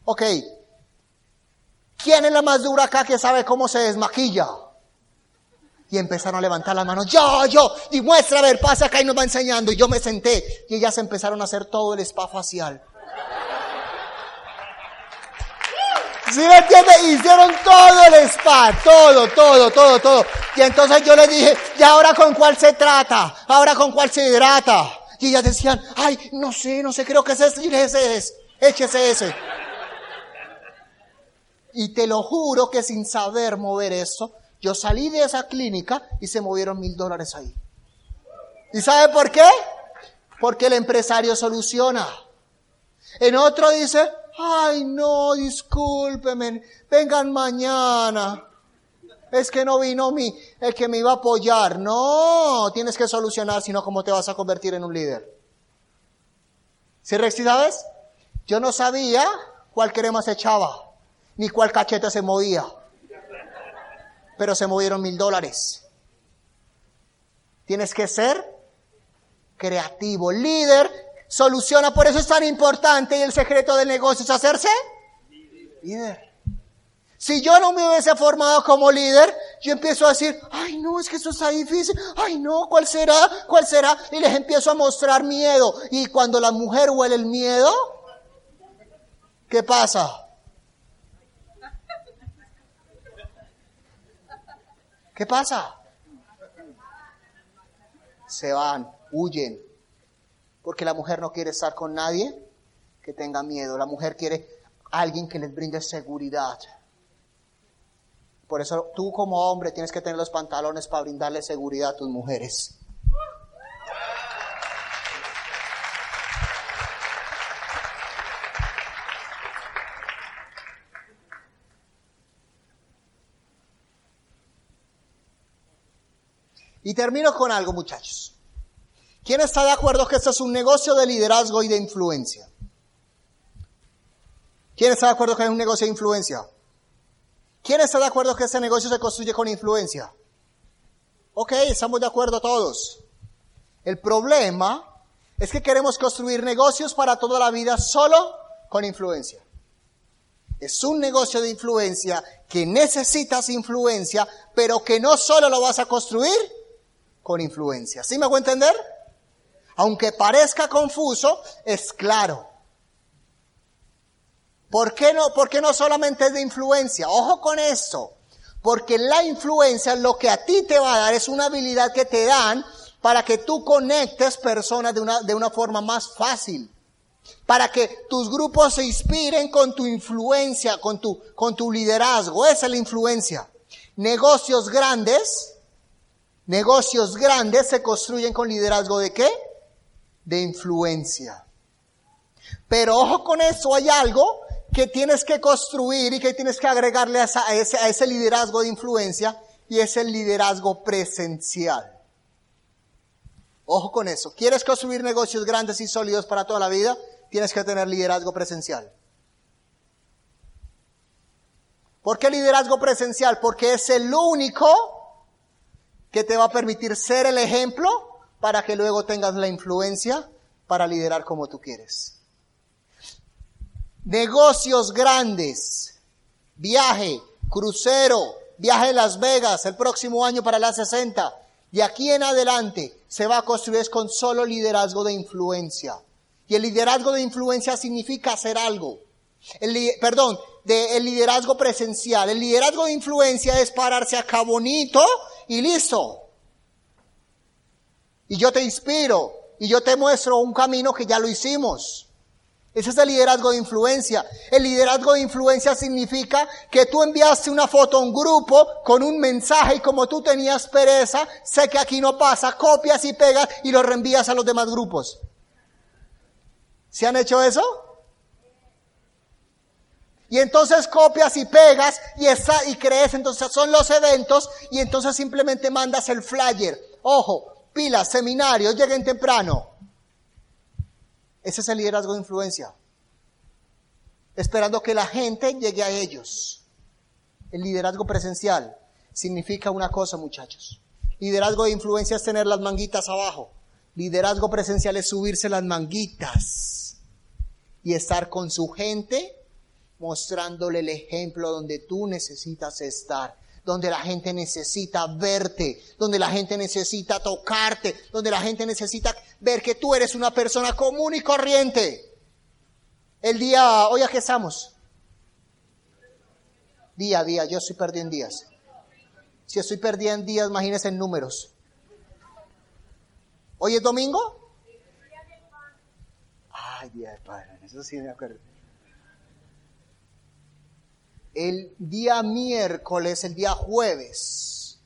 Ok. ¿Quién es la más dura acá que sabe cómo se desmaquilla? Y empezaron a levantar las manos. Yo, yo. Y muestra, a ver, pasa acá y nos va enseñando. Y yo me senté. Y ellas empezaron a hacer todo el spa facial. ¿Sí me entiende? Hicieron todo el spa, todo, todo, todo, todo. Y entonces yo les dije, ¿y ahora con cuál se trata? ¿Ahora con cuál se hidrata? Y ellas decían, ay, no sé, no sé, creo que es ese, ese es, échese ese. Y te lo juro que sin saber mover eso, yo salí de esa clínica y se movieron mil dólares ahí. ¿Y sabe por qué? Porque el empresario soluciona. En otro dice, ay no, discúlpeme, vengan mañana. Es que no vino mi, el que me iba a apoyar. No, tienes que solucionar, sino cómo te vas a convertir en un líder. ¿Sí, Rexy, sabes? Yo no sabía cuál crema se echaba, ni cuál cachete se movía. Pero se movieron mil dólares. Tienes que ser creativo, líder, soluciona, por eso es tan importante y el secreto del negocio es hacerse líder. Si yo no me hubiese formado como líder, yo empiezo a decir, ay no, es que eso está difícil, ay no, ¿cuál será? ¿Cuál será? Y les empiezo a mostrar miedo. Y cuando la mujer huele el miedo, ¿qué pasa? ¿Qué pasa? Se van, huyen. Porque la mujer no quiere estar con nadie que tenga miedo. La mujer quiere alguien que les brinde seguridad. Por eso tú como hombre tienes que tener los pantalones para brindarle seguridad a tus mujeres. Y termino con algo, muchachos. ¿Quién está de acuerdo que esto es un negocio de liderazgo y de influencia? ¿Quién está de acuerdo que es un negocio de influencia? ¿Quién está de acuerdo que este negocio se construye con influencia? Ok, estamos de acuerdo todos. El problema es que queremos construir negocios para toda la vida solo con influencia. Es un negocio de influencia que necesitas influencia, pero que no solo lo vas a construir con influencia. ¿Sí me hago entender? Aunque parezca confuso, es claro. ¿Por qué no, por qué no solamente es de influencia? Ojo con esto. Porque la influencia lo que a ti te va a dar es una habilidad que te dan para que tú conectes personas de una, de una forma más fácil. Para que tus grupos se inspiren con tu influencia, con tu, con tu liderazgo. Esa es la influencia. Negocios grandes, negocios grandes se construyen con liderazgo de qué? De influencia. Pero ojo con eso, hay algo que tienes que construir y que tienes que agregarle a, ese, a ese liderazgo de influencia y es el liderazgo presencial. Ojo con eso. ¿Quieres construir negocios grandes y sólidos para toda la vida? Tienes que tener liderazgo presencial. ¿Por qué liderazgo presencial? Porque es el único que te va a permitir ser el ejemplo para que luego tengas la influencia para liderar como tú quieres. Negocios grandes, viaje, crucero, viaje a Las Vegas el próximo año para la 60. De aquí en adelante se va a construir con solo liderazgo de influencia. Y el liderazgo de influencia significa hacer algo. El, li- perdón, de, el liderazgo presencial. El liderazgo de influencia es pararse acá bonito y listo. Y yo te inspiro y yo te muestro un camino que ya lo hicimos. Ese es el liderazgo de influencia. El liderazgo de influencia significa que tú enviaste una foto a un grupo con un mensaje y como tú tenías pereza, sé que aquí no pasa, copias y pegas y lo reenvías a los demás grupos. ¿Se han hecho eso? Y entonces copias y pegas y, esa, y crees, entonces son los eventos y entonces simplemente mandas el flyer. Ojo, pilas, seminarios, lleguen temprano. Ese es el liderazgo de influencia. Esperando que la gente llegue a ellos. El liderazgo presencial significa una cosa, muchachos. Liderazgo de influencia es tener las manguitas abajo. Liderazgo presencial es subirse las manguitas y estar con su gente mostrándole el ejemplo donde tú necesitas estar, donde la gente necesita verte, donde la gente necesita tocarte, donde la gente necesita ver que tú eres una persona común y corriente. El día, hoy aquí estamos. Día a día, yo estoy perdiendo días. Si estoy perdiendo días, imagínense en números. ¿Hoy es domingo? Ay, día de padre, eso sí me acuerdo. El día miércoles, el día jueves,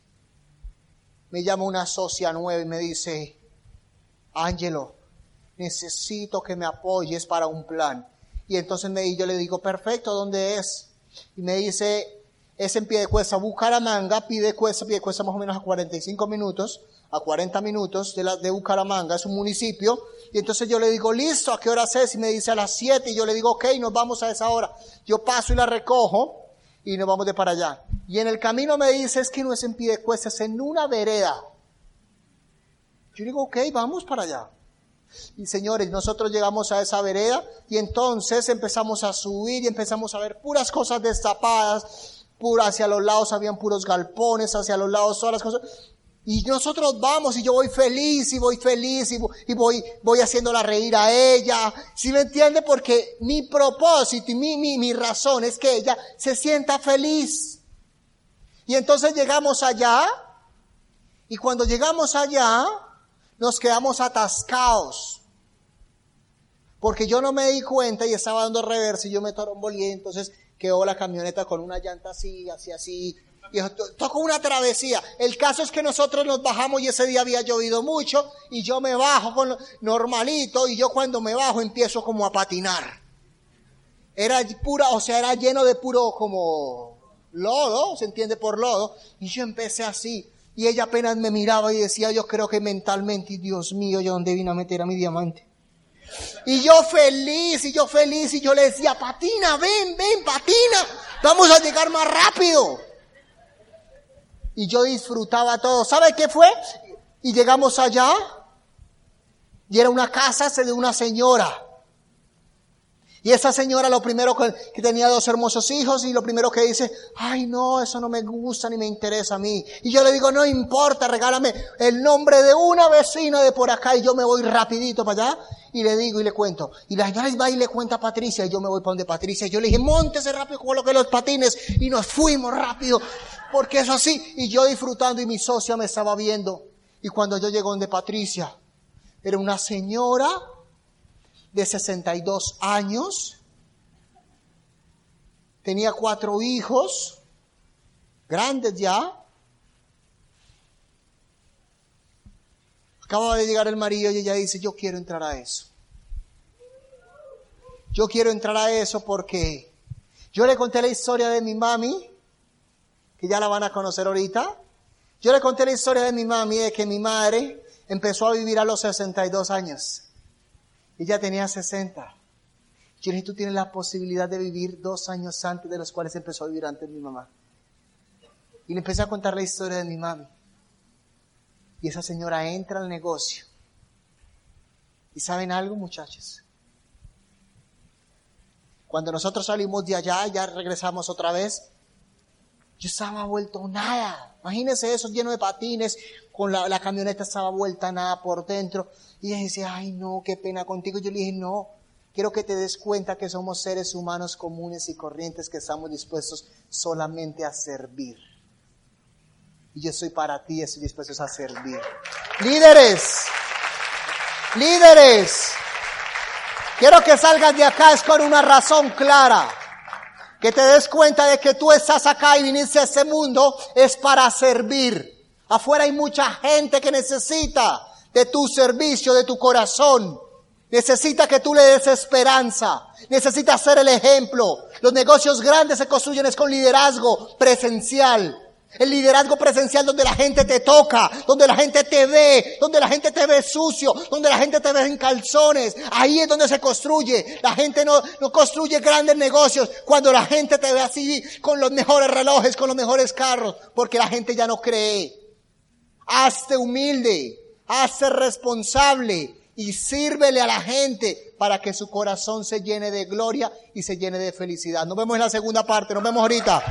me llama una socia nueva y me dice, Ángelo, necesito que me apoyes para un plan. Y entonces me, yo le digo, perfecto, ¿dónde es? Y me dice, es en pie de cuesta, Bucaramanga, pide cuesta, pie de cuesta más o menos a 45 minutos, a 40 minutos de, la, de Bucaramanga, es un municipio. Y entonces yo le digo, listo, ¿a qué hora es? Y me dice a las 7 y yo le digo, ok, nos vamos a esa hora. Yo paso y la recojo y nos vamos de para allá. Y en el camino me dice, es que no es en pie de cuesta, es en una vereda. Yo digo, ok, vamos para allá. Y señores, nosotros llegamos a esa vereda y entonces empezamos a subir y empezamos a ver puras cosas destapadas, pura, hacia los lados habían puros galpones, hacia los lados todas las cosas. Y nosotros vamos y yo voy feliz y voy feliz y voy, y voy, voy haciéndola reír a ella. ¿Sí me entiende? Porque mi propósito y mi, mi, mi razón es que ella se sienta feliz. Y entonces llegamos allá y cuando llegamos allá nos quedamos atascados. Porque yo no me di cuenta y estaba dando reversa y yo me torombolí, entonces quedó la camioneta con una llanta así, así, así. Y tocó una travesía. El caso es que nosotros nos bajamos y ese día había llovido mucho y yo me bajo con normalito y yo cuando me bajo empiezo como a patinar. Era pura, o sea, era lleno de puro como lodo, se entiende por lodo, y yo empecé así. Y ella apenas me miraba y decía, yo creo que mentalmente, Dios mío, yo dónde vine a meter a mi diamante. Y yo feliz, y yo feliz, y yo le decía, patina, ven, ven, patina, vamos a llegar más rápido. Y yo disfrutaba todo. ¿Sabe qué fue? Y llegamos allá, y era una casa de una señora. Y esa señora lo primero que, tenía dos hermosos hijos y lo primero que dice, ay no, eso no me gusta ni me interesa a mí. Y yo le digo, no importa, regálame el nombre de una vecina de por acá y yo me voy rapidito para allá y le digo y le cuento. Y la señora va y le cuenta a Patricia y yo me voy para donde Patricia. Y yo le dije, montese rápido con lo que los patines y nos fuimos rápido porque eso así. Y yo disfrutando y mi socia me estaba viendo. Y cuando yo llego donde Patricia, era una señora de 62 años, tenía cuatro hijos, grandes ya. Acaba de llegar el marido y ella dice, yo quiero entrar a eso. Yo quiero entrar a eso porque yo le conté la historia de mi mami, que ya la van a conocer ahorita. Yo le conté la historia de mi mami, de que mi madre empezó a vivir a los 62 años. Ella tenía 60. Yo dije, tú tienes la posibilidad de vivir dos años antes de los cuales empezó a vivir antes mi mamá. Y le empecé a contar la historia de mi mami. Y esa señora entra al negocio. ¿Y saben algo, muchachos? Cuando nosotros salimos de allá, ya regresamos otra vez, yo estaba vuelto nada. Imagínense eso lleno de patines, con la, camioneta estaba vuelta nada por dentro. Y ella dice, ay no, qué pena contigo. Yo le dije, no, quiero que te des cuenta que somos seres humanos comunes y corrientes que estamos dispuestos solamente a servir. Y yo soy para ti, estoy dispuesto a servir. Líderes, líderes, quiero que salgas de acá es con una razón clara. Que te des cuenta de que tú estás acá y viniste a este mundo es para servir. Afuera hay mucha gente que necesita de tu servicio, de tu corazón. Necesita que tú le des esperanza. Necesita ser el ejemplo. Los negocios grandes se construyen es con liderazgo presencial. El liderazgo presencial donde la gente te toca, donde la gente te ve, donde la gente te ve sucio, donde la gente te ve en calzones. Ahí es donde se construye. La gente no, no construye grandes negocios cuando la gente te ve así, con los mejores relojes, con los mejores carros, porque la gente ya no cree. Hazte humilde, hazte responsable y sírvele a la gente para que su corazón se llene de gloria y se llene de felicidad. Nos vemos en la segunda parte, nos vemos ahorita.